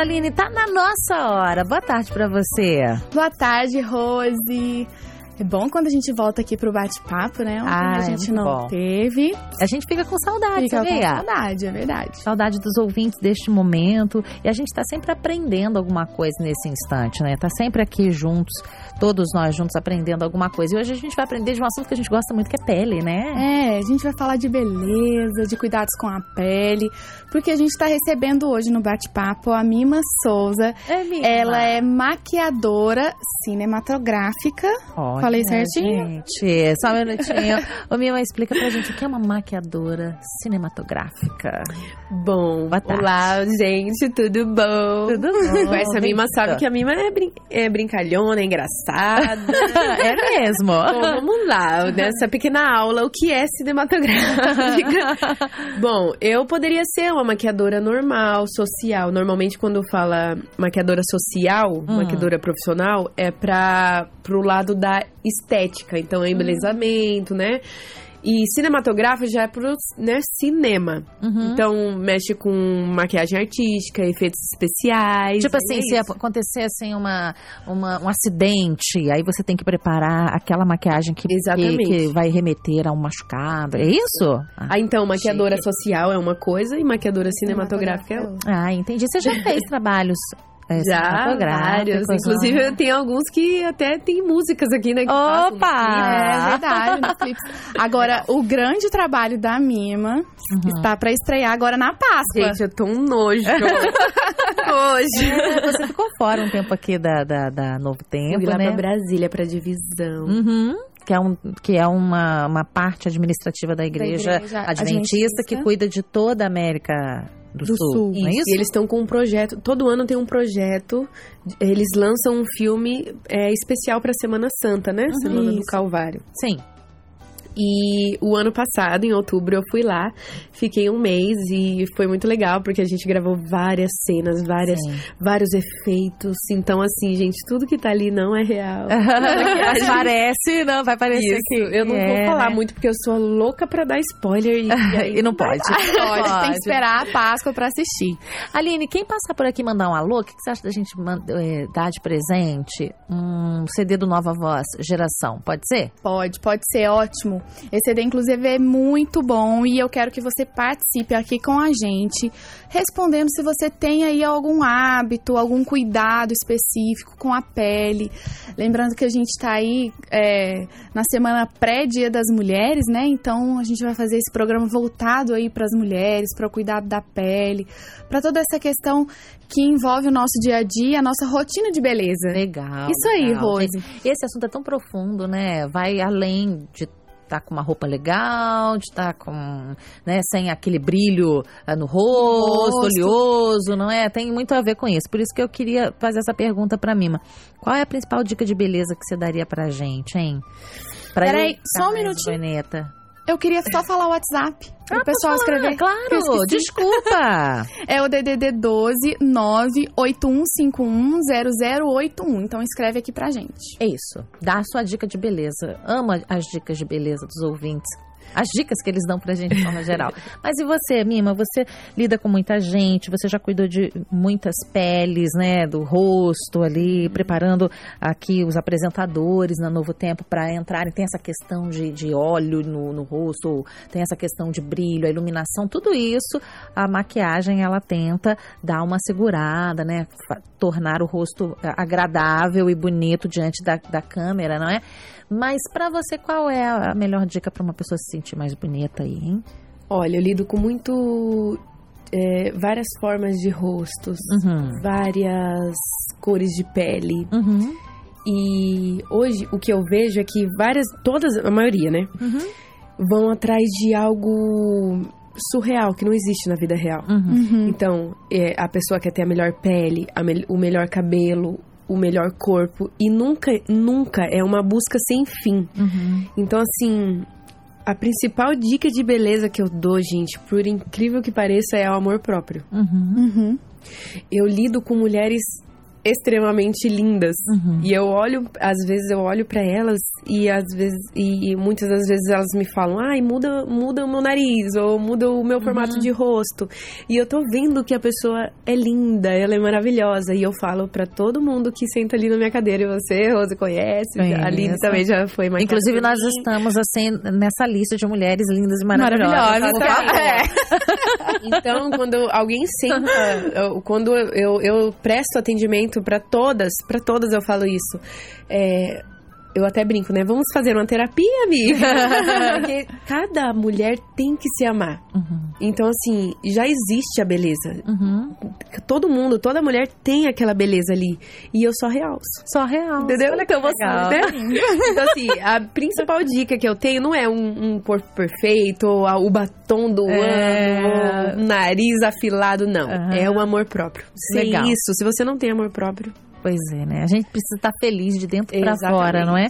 Agora, Aline, tá na nossa hora. Boa tarde para você. Boa tarde, Rose. É bom quando a gente volta aqui pro bate-papo, né? Ontem ah, a gente é não bom. teve. A gente fica com saudade, Fica sabia? com saudade, é verdade. Saudade dos ouvintes deste momento. E a gente está sempre aprendendo alguma coisa nesse instante, né? Tá sempre aqui juntos, todos nós juntos aprendendo alguma coisa. E hoje a gente vai aprender de um assunto que a gente gosta muito, que é pele, né? É, a gente vai falar de beleza, de cuidados com a pele, porque a gente tá recebendo hoje no bate-papo a Mima Souza. É, Mima. Ela é maquiadora cinematográfica. Olha, Falei certinho? Gente, só um minutinho. Ô, Mima, explica pra gente o que é uma maquiadora cinematográfica. Bom, Boa tarde. olá, gente, tudo bom? Tudo bom? Conhece a Mima, sabe que a Mima é, brin é brincalhona, é engraçada. é mesmo. Bom, vamos lá, nessa pequena aula, o que é cinematográfica? Bom, eu poderia ser uma maquiadora normal, social. Normalmente, quando fala maquiadora social, Hum. maquiadora profissional, é para pro lado da estética. Então, é embelezamento, né? E cinematográfico já é pro né, cinema. Uhum. Então, mexe com maquiagem artística, efeitos especiais. Tipo é assim, se isso. acontecer assim uma, uma- um acidente, aí você tem que preparar aquela maquiagem que, que, que vai remeter a um machucado. É isso? Ah, Ah, então, maquiadora social é uma coisa e maquiadora cinematográfica é outra. Ah, entendi. Você já fez trabalhos é, Já, vários. Inclusive, ah. tem alguns que até tem músicas aqui, né? no Opa! clipe. É verdade, nos clipes. Agora, o grande trabalho da Mima está para estrear agora na Páscoa. Gente, eu tô um nojo. Hoje. É, você ficou fora um tempo aqui da, da, da Novo Tempo, lá né? pra Brasília, pra divisão. Uhum. Que é, um, que é uma, uma parte administrativa da igreja, igreja adventista, adventista. que cuida de toda a América do, Do Sul. Sul. Não é Isso? E eles estão com um projeto. Todo ano tem um projeto. Eles lançam um filme é, especial pra Semana Santa, né? Semana do Isso. Calvário. Sim. E o ano passado, em outubro, eu fui lá, fiquei um mês e foi muito legal, porque a gente gravou várias cenas, várias, Sim. vários efeitos. Então, assim, gente, tudo que tá ali não é real. Mas parece, não, vai parecer Isso, que eu não é, vou falar né? muito, porque eu sou louca pra dar spoiler. E, e aí E não pode. Pode, tem que esperar a Páscoa para assistir. Aline, quem passar por aqui e mandar um alô, o que, que você acha da gente eh, dar de presente? Um CD do Nova Voz, geração, pode ser? Pode, pode ser ótimo. Esse CD, inclusive, é muito bom e eu quero que você participe aqui com a gente, respondendo se você tem aí algum hábito, algum cuidado específico com a pele. Lembrando que a gente tá aí é, na semana pré-Dia das Mulheres, né? Então a gente vai fazer esse programa voltado aí para as mulheres, para o cuidado da pele, para toda essa questão que envolve o nosso dia a dia, a nossa rotina de beleza. Legal. Isso aí, legal. Rose. Esse assunto é tão profundo, né? Vai além de estar com uma roupa legal, de estar com, né, sem aquele brilho ah, no rosto, rosto. oleoso, não é? Tem muito a ver com isso. Por isso que eu queria fazer essa pergunta pra Mima. Qual é a principal dica de beleza que você daria pra gente, hein? Pra Peraí, só um minutinho. Eu queria só falar o WhatsApp para o pessoal Ah, escrever. que eu Claro, desculpa. É o DDD 12 981510081. Então escreve aqui pra gente. É isso. Dá a sua dica de beleza. Ama as dicas de beleza dos ouvintes. As dicas que eles dão pra gente de forma geral. Mas e você, Mima? Você lida com muita gente, você já cuidou de muitas peles, né? Do rosto ali, preparando aqui os apresentadores na Novo Tempo para entrarem. Tem essa questão de, de óleo no, no rosto, tem essa questão de brilho, a iluminação, tudo isso, a maquiagem ela tenta dar uma segurada, né? Tornar o rosto agradável e bonito diante da, da câmera, não é? Mas pra você, qual é a melhor dica pra uma pessoa se sentir mais bonita aí, hein? Olha, eu lido com muito. é, várias formas de rostos, Uhum. várias cores de pele. Uhum. E hoje o que eu vejo é que várias, todas, a maioria, né? Uhum. Vão atrás de algo surreal, que não existe na vida real. Uhum. Então, é, a pessoa quer ter a melhor pele, a mel- o melhor cabelo, o melhor corpo. E nunca, nunca é uma busca sem fim. Uhum. Então, assim, a principal dica de beleza que eu dou, gente, por incrível que pareça, é o amor próprio. Uhum. Uhum. Eu lido com mulheres extremamente lindas. Uhum. E eu olho, às vezes eu olho pra elas e às vezes e muitas das vezes elas me falam: "Ai, muda, muda o meu nariz ou muda o meu formato Uhum. de rosto". E eu tô vendo que a pessoa é linda, ela é maravilhosa e eu falo pra todo mundo que senta ali na minha cadeira, e você, Rose, conhece? Conheço. A Aline também já foi mais Inclusive, nós estamos assim nessa lista de mulheres lindas e maravilhosas. Maravilhosas, favor. É. Então, quando alguém senta, eu- quando eu, eu presto atendimento pra todas, pra todas eu falo isso. É, eu até brinco, né? Vamos fazer uma terapia, amiga. Porque cada mulher tem que se amar. Uhum. Então, assim, já existe a beleza. Uhum. Todo mundo, toda mulher tem aquela beleza ali. E eu só realço. Só real. Entendeu? Olha que Então, você, legal. né? Então, assim, a principal dica que eu tenho não é um, um corpo perfeito, ou a- o batom do É. ano, ou o nariz afilado, não. Aham. É o amor próprio. Sem Legal. isso, se você não tem amor próprio, Pois é, né? A gente precisa estar feliz de dentro para fora, não é?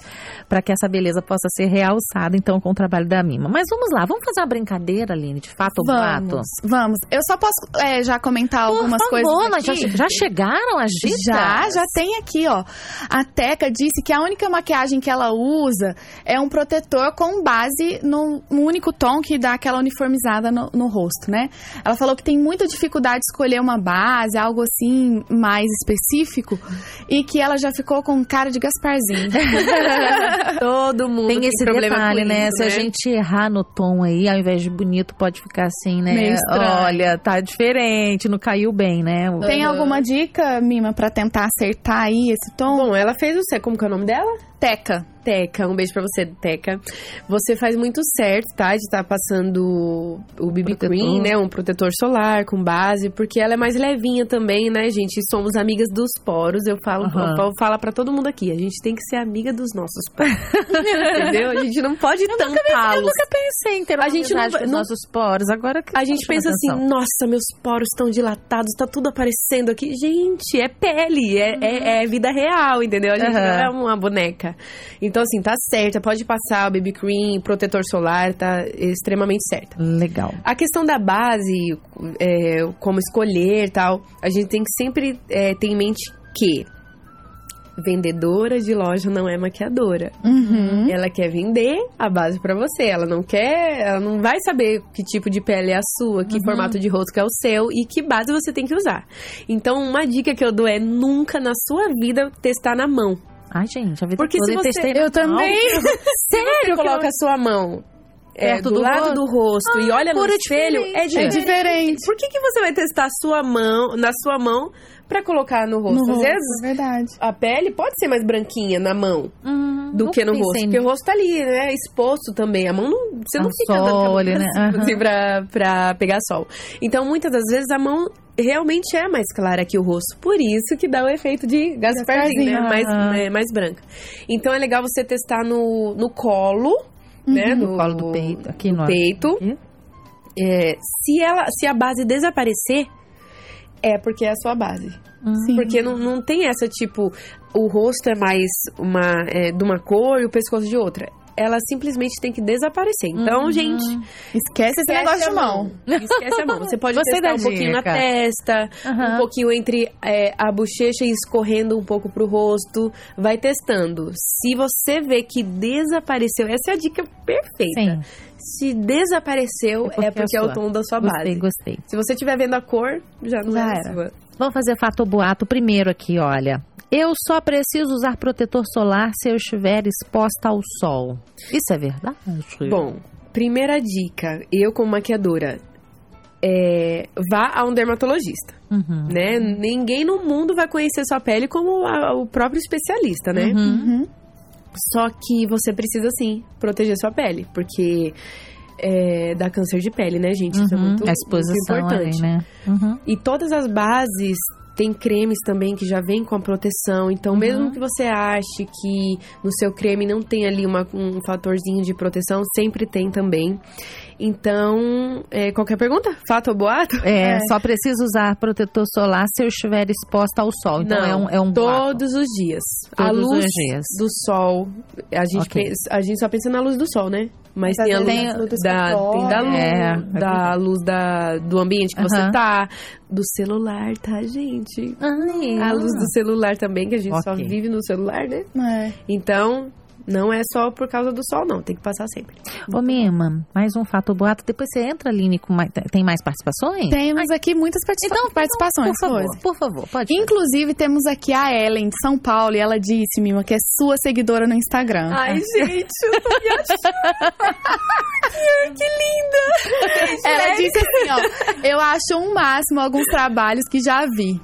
Para que essa beleza possa ser realçada, então, com o trabalho da Mima. Mas vamos lá, vamos fazer uma brincadeira, Aline, de fato ou? Vamos, vamos. Eu só posso é, já comentar algumas Por coisas favor, mas já, aqui? já chegaram as dicas? Já, já tem aqui, ó. A Teca disse que a única maquiagem que ela usa é um protetor com base no, no único tom que dá aquela uniformizada no, no rosto, né? Ela falou que tem muita dificuldade de escolher uma base, algo assim mais específico, e que ela já ficou com cara de Gasparzinho. todo mundo Tem tem, esse problema detalhe, com né? isso, Se a gente errar no tom aí, ao invés de bonito, pode ficar assim, né? Olha, tá diferente, não caiu bem, né? O- Tem alguma dica, Mima, pra tentar acertar aí esse tom? Bom, ela fez o certo. Como que é o nome dela? Teca. Teca, um beijo pra você, Teca. Você faz muito certo, tá? De estar passando o BB Protetor. Cream, né? Um protetor solar com base, porque ela é mais levinha também, né, gente? Somos amigas dos poros. Eu falo, eu falo pra todo mundo aqui. A gente tem que ser amiga dos nossos poros. Entendeu? A gente não pode Eu tampá-los. nunca pensei em ter uma A gente não com os nossos poros. Agora que A gente pensa assim, atenção. nossa, meus poros estão dilatados, tá tudo aparecendo aqui. Gente, é pele, é, é, é vida real, entendeu? A gente não é uma boneca. Então, assim, tá certa, pode passar o BB Cream, protetor solar, tá extremamente certa. Legal. A questão da base, é, como escolher e tal, a gente tem que sempre é, ter em mente que vendedora de loja não é maquiadora. Uhum. Ela quer vender a base pra você. Ela não quer, ela não vai saber que tipo de pele é a sua, que formato de rosto é o seu e que base você tem que usar. Então, uma dica que eu dou é nunca na sua vida testar na mão. Ai, gente, a vida Porque toda se eu você- testei na Eu também. Sério? Você coloca a sua mão é, Perto do, do lado rosto? do rosto e olha no cor é espelho, é É diferente. diferente. Por que, que você vai testar a sua mão, na sua mão pra colocar no rosto? No Às rosto, vezes é verdade. a pele pode ser mais branquinha na mão. Hum, do não que no rosto. Porque o rosto tá ali, né? Exposto também. A mão não. Você não Ao fica a sol mão ali, né? Aham. assim, pra, pra pegar sol. Então, muitas das vezes, a mão realmente é mais clara que o rosto. Por isso que dá o efeito de Gasparzinho, né? Mais, aham. é, mais branca. Então, é legal você testar no, no colo, né? No colo do peito, aqui no no- peito. É, se, ela, se a base desaparecer, é porque é a sua base. Sim. Porque não, não tem essa, tipo, o rosto é mais uma, é, de uma cor e o pescoço de outra. Ela simplesmente tem que desaparecer. Então, Uhum. gente, Esquece esse negócio de a mão. Esquece a mão. Você pode Gostei testar um pouquinho dica. na testa, Aham. um pouquinho entre é, a bochecha e escorrendo um pouco pro rosto. Vai testando. Se você vê que desapareceu, essa é a dica perfeita. Sim, Se desapareceu, É porque é porque é é, a o tom da sua gostei, base. gostei. Se você estiver vendo a cor, já não Já é a sua. Vamos fazer fato ou boato primeiro aqui, olha. Eu só preciso usar protetor solar se eu estiver exposta ao sol. Isso é verdade? Bom, primeira dica, eu como maquiadora, é, vá a um dermatologista, Uhum. né? Ninguém no mundo vai conhecer sua pele como a- o próprio especialista, né? Uhum. Uhum. Só que você precisa sim proteger sua pele, porque é, dá câncer de pele, né, gente? Isso é Uhum. muito, a exposição muito importante. ali, né? Uhum. E todas as bases tem cremes também que já vêm com a proteção. Então, Uhum. mesmo que você ache que no seu creme não tem ali uma- um fatorzinho de proteção, sempre tem também. Então, é, qualquer pergunta? Fato ou boato? É, É. só preciso usar protetor solar se eu estiver exposta ao sol. Então é um, é um boato. todos os dias. a Todos luz os dias. do sol, a gente, Ok. pensa- a gente só pensa na luz do sol, né? Mas tem a luz tem da, tem da luz, É, é da luz da, do ambiente que você Aham. tá, do celular, tá, gente? Ai, A luz do celular também, que a gente só Ok. vive no celular, né? É. Então, não é só por causa do sol, não. Tem que passar sempre. Ô, Mima, mais um fato boato. Depois você entra, Aline, com mais, tem mais participações? Temos aqui muitas participa Então, participações. Por favor, por favor, pode. Inclusive, temos aqui a Ellen de São Paulo e ela disse, Mima, que é sua seguidora no Instagram. Ai, gente, eu tô me achando. que linda! Ela disse assim, ó, eu acho um máximo alguns trabalhos que já vi.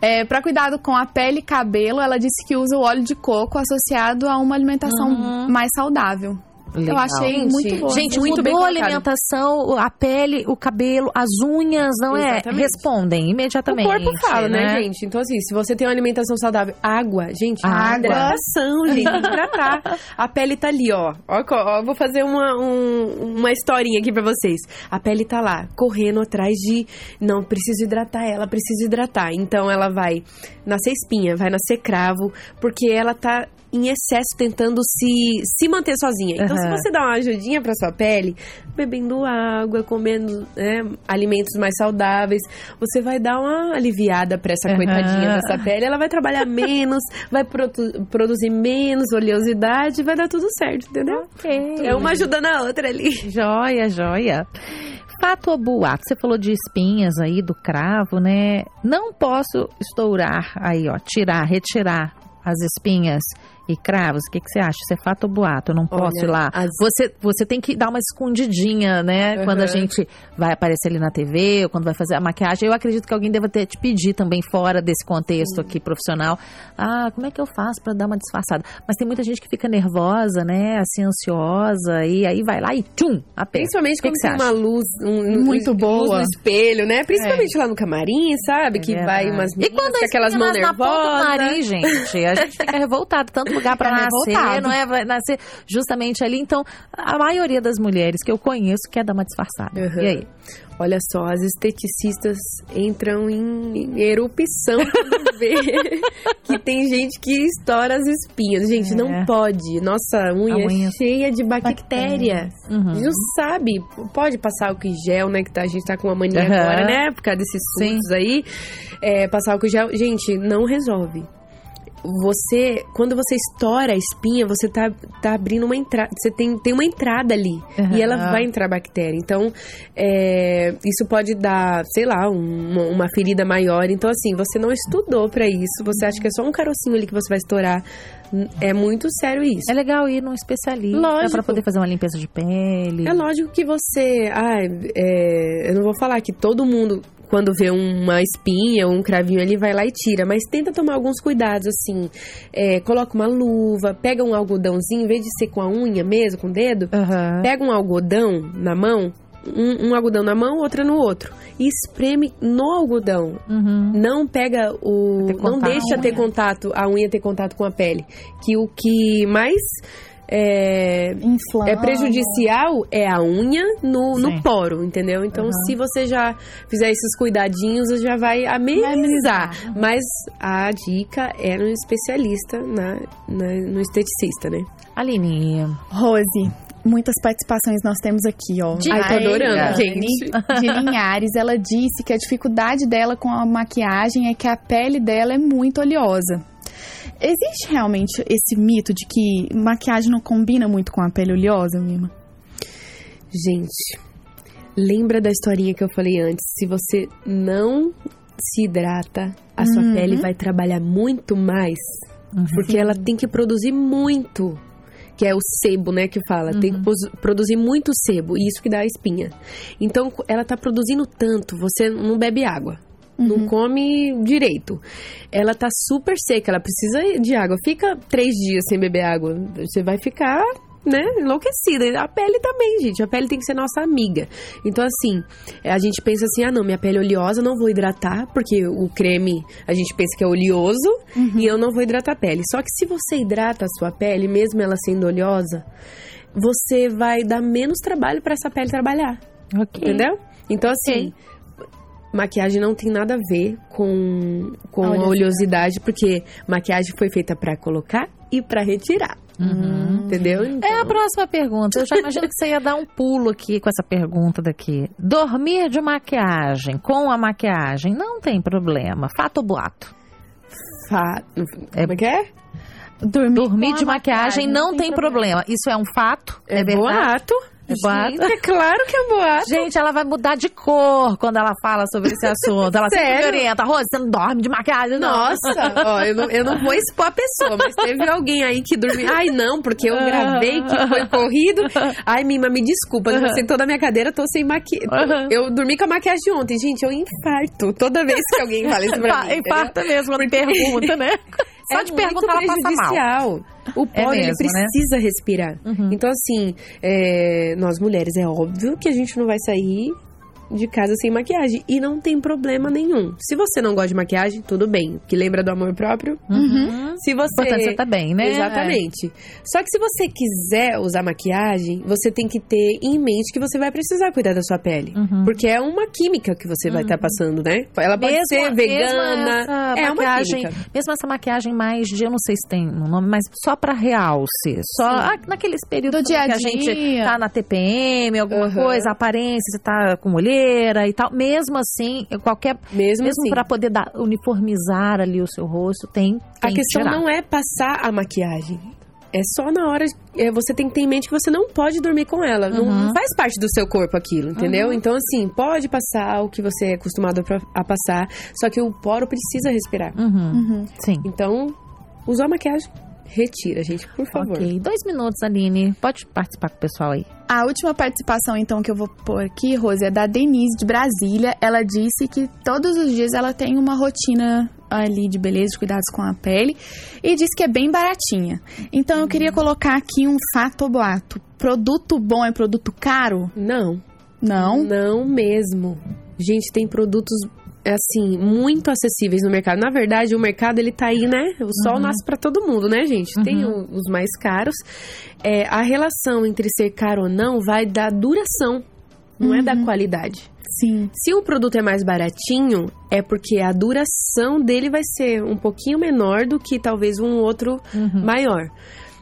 É, para cuidado com a pele e cabelo, ela disse que usa o óleo de coco associado a uma alimentação Uhum. mais saudável. Eu Legal. achei Gente, muito boa. Gente, Muito mudou a alimentação, a pele, o cabelo, as unhas, não é? Exatamente. Respondem imediatamente. O corpo fala, né, gente? Então, assim, se você tem uma alimentação saudável, água, gente, Água. hidratação, gente, hidratar. A pele tá ali, ó. Ó, ó, vou fazer uma, um- uma historinha aqui pra vocês. A pele tá lá, correndo atrás de. Não, preciso hidratar ela, preciso hidratar. Então, ela vai nascer espinha, vai nascer cravo, porque ela tá em excesso tentando se, se manter sozinha. Então, se Aham. você dá uma ajudinha pra sua pele, bebendo água, comendo né, alimentos mais saudáveis, você vai dar uma aliviada pra essa Aham. coitadinha dessa pele. Ela vai trabalhar menos, vai produ- produzir menos oleosidade, vai dar tudo certo, entendeu? Ok. É uma ajudando a outra ali. Joia, joia. Fato ou boato? Você falou de espinhas aí, do cravo, né? Não posso estourar aí, ó, tirar, retirar as espinhas e cravos. O que, que você acha? Isso é fato ou boato? Eu não posso Olha, ir lá. as- Você, você tem que dar uma escondidinha, né? Uhum. Quando a gente vai aparecer ali na TV ou quando vai fazer a maquiagem. Eu acredito que alguém deva ter te pedir também fora desse contexto aqui profissional. Ah, como é que eu faço pra dar uma disfarçada? Mas tem muita gente que fica nervosa, né? Assim, ansiosa. E aí vai lá e tchum, aperta. Principalmente que quando que você tem acha? uma luz, um- Muito luz boa. no espelho, né? Principalmente lá no camarim, sabe? É que verdade. vai umas E quando com a aquelas mãos nasce na ponta do nervosas. nariz, gente, a gente fica revoltado. Tanto lugar pra Fica nascer, não é? Vai nascer justamente ali. Então, a maioria das mulheres que eu conheço quer dar uma disfarçada. Uhum. E aí? Olha só, as esteticistas entram em, em erupção quando vê que tem gente que estoura as espinhas. Gente, É. não pode. Nossa unha, A unha- é cheia de bactéria. Uhum. Não sabe. Pode passar álcool em gel, né? Que tá- a gente tá com uma mania Aham. agora, né? Por causa desses Sim. surtos aí. É, passar álcool em gel. Gente, não resolve. Você, quando você estoura a espinha, você tá, tá abrindo uma entrada. Você tem, tem uma entrada ali. Aham. E ela vai entrar bactéria. Então, é, isso pode dar, sei lá, uma, uma ferida maior. Então, assim, você não estudou pra isso. Você acha que é só um carocinho ali que você vai estourar. É muito sério isso. É legal ir num especialista Lógico. pra poder fazer uma limpeza de pele. É lógico que você. Ah, é, eu não vou falar que todo mundo, quando vê uma espinha ou um cravinho ali, vai lá e tira. Mas tenta tomar alguns cuidados, assim. É, coloca uma luva, pega um algodãozinho, em vez de ser com a unha mesmo, com o dedo, Aham. pega um algodão na mão. Um, um algodão na mão, outra no outro. E espreme no algodão. Uhum. Não pega o. Não deixa ter contato, a unha ter contato com a pele. Que o que mais. É, Inflama. é prejudicial é a unha no, no poro, entendeu? Então, se você já fizer esses cuidadinhos, já vai amenizar. Mas a dica é no especialista, na, na- no esteticista, né? Aline, Rose, muitas participações nós temos aqui, ó. De- Ai, tô adorando, gente. de Linhares, ela disse que a dificuldade dela com a maquiagem é que a pele dela é muito oleosa. Existe realmente esse mito de que maquiagem não combina muito com a pele oleosa, Mima? Gente, lembra da historinha que eu falei antes? Se você não se hidrata, a sua Uhum. pele vai trabalhar muito mais. Uhum. Porque ela tem que produzir muito. Que é o sebo, né, que fala. Tem que pos- produzir muito sebo. E isso que dá a espinha. Então, ela tá produzindo tanto. Você não bebe água. Não come direito. Ela tá super seca. Ela precisa de água. Fica três dias sem beber água. Você vai ficar, né, enlouquecida. A pele também, gente. A pele tem que ser nossa amiga. Então, assim, a gente pensa assim: ah, não, minha pele é oleosa, não vou hidratar. Porque o creme, a gente pensa que é oleoso. E eu não vou hidratar a pele. Só que se você hidrata a sua pele, mesmo ela sendo oleosa, você vai dar menos trabalho para essa pele trabalhar. ok. Entendeu? Então, assim, maquiagem não tem nada a ver com, com A a oleosidade. oleosidade, porque maquiagem foi feita pra colocar e pra retirar. Uhum. Entendeu? Então, É a próxima pergunta. Eu já imagino que você ia dar um pulo aqui com essa pergunta daqui. Dormir de maquiagem com a maquiagem não tem problema. Fato ou boato? fa- Como é que é? Dormir, Dormir de a maquiagem não tem problema. Isso é um fato? É, verdade? boato. É boato. Gente, é claro que é boato. Gente, ela vai mudar de cor quando ela fala sobre esse assunto. Ela sempre me orienta. Rose, você não dorme de maquiagem, não. Nossa, ó, eu não, eu não vou expor a pessoa, mas teve alguém aí que dormiu. Ai, não, porque eu gravei que foi corrido. Ai, Mima, me desculpa, eu sentou na minha cadeira, tô sem maquiagem. Eu dormi com a maquiagem ontem, gente, eu infarto toda vez que alguém fala isso pra mim. Infarta mesmo pergunta, né? Só é de perguntar ela passa mal. prejudicial. O É pólen ele mesmo, né? precisa respirar. Uhum. Então, assim, é, nós mulheres, é óbvio que a gente não vai sair de casa sem maquiagem. E não tem problema nenhum. Se você não gosta de maquiagem, tudo bem. Que lembra do amor próprio. Uhum. Se você. Importante você tá bem, né? Exatamente. Só que se você quiser usar maquiagem, você tem que ter em mente que você vai precisar cuidar da sua pele. Uhum. Porque é uma química que você vai estar passando, né? Ela pode Mesmo- ser mesmo vegana. essa É uma maquiagem, química. mesmo essa maquiagem mais de, eu não sei se tem um nome, mas só pra realce. Só ah, naqueles períodos Do dia a que a gente dia. tá na TPM, alguma coisa, aparência, você tá com e tal. Mesmo assim, qualquer. Mesmo, Mesmo assim. pra poder dar, uniformizar ali o seu rosto, tem. A tem questão que tirar. não é passar a maquiagem. É só na hora. é, você tem que ter em mente que você não pode dormir com ela. Não, Uhum. não faz parte do seu corpo aquilo, entendeu? Então, assim, pode passar o que você é acostumado pra- a passar. Só que o poro precisa respirar. Uhum. Uhum. Sim. Então, usou a maquiagem, retira, gente, por favor. Ok, dois minutos, Aline. Pode participar com o pessoal aí. A última participação, então, que eu vou pôr aqui, Rose, é da Denise, de Brasília. Ela disse que todos os dias ela tem uma rotina ali de beleza, de cuidados com a pele. E diz que é bem baratinha. Então, eu queria colocar aqui um fato ou boato. Produto bom é produto caro? Não, Não. não mesmo. Gente, tem produtos assim, muito acessíveis no mercado. Na verdade, o mercado ele tá aí, né? O sol nasce pra todo mundo, né, gente? Tem o- os mais caros. É, a relação entre ser caro ou não vai da duração, não é da qualidade. Sim. Se um produto é mais baratinho, é porque a duração dele vai ser um pouquinho menor do que talvez um outro maior.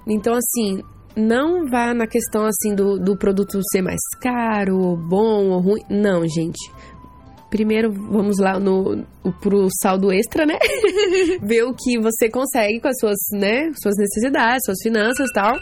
Então, assim, não vá na questão assim do, do produto ser mais caro, ou bom ou ruim. Não, gente. Primeiro, vamos lá no, pro saldo extra, né? Ver o que você consegue com as suas, né, suas necessidades, suas finanças e tal.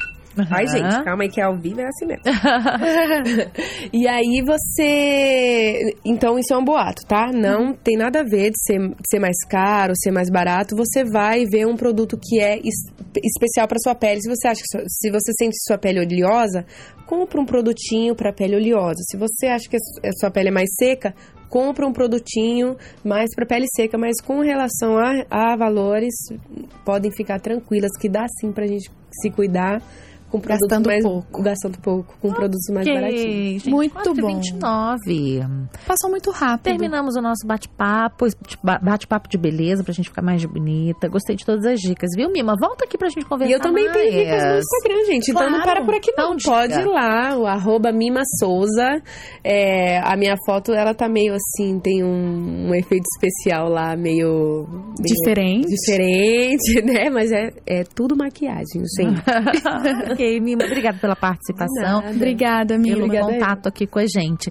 Ai, Aham. gente, calma aí que é ao vivo é assim mesmo. e aí você. Então, isso é um boato, tá? Não tem nada a ver de ser, de ser mais caro, ser mais barato. Você vai ver um produto que é es- especial para sua pele. Se você acha que se você sente sua pele oleosa, compra um produtinho para pele oleosa. Se você acha que a su- a sua pele é mais seca, compra um produtinho mais para pele seca, mas com relação a, a valores, podem ficar tranquilas que dá sim pra gente se cuidar com produtos Gastando mais pouco. gastando pouco, com produtos mais baratinhos. Gente, Muito 4h29. Passou muito rápido. Terminamos o nosso bate-papo, ba- bate-papo de beleza pra gente ficar mais bonita. Gostei de todas as dicas, viu, Mima? Volta aqui pra gente conversar E eu também mais. tenho dicas no Instagram, gente. Então não Claro. para por aqui não. Então, Pode ir lá, o arroba Mima Souza. É, a minha foto, ela tá meio assim, tem um, um efeito especial lá, meio... meio Diferente. Diferente, né? Mas é, é tudo maquiagem, gente. ok, Mima, obrigada pela participação. Obrigada, amiga. Pelo Obrigada aí. contato aqui com a gente.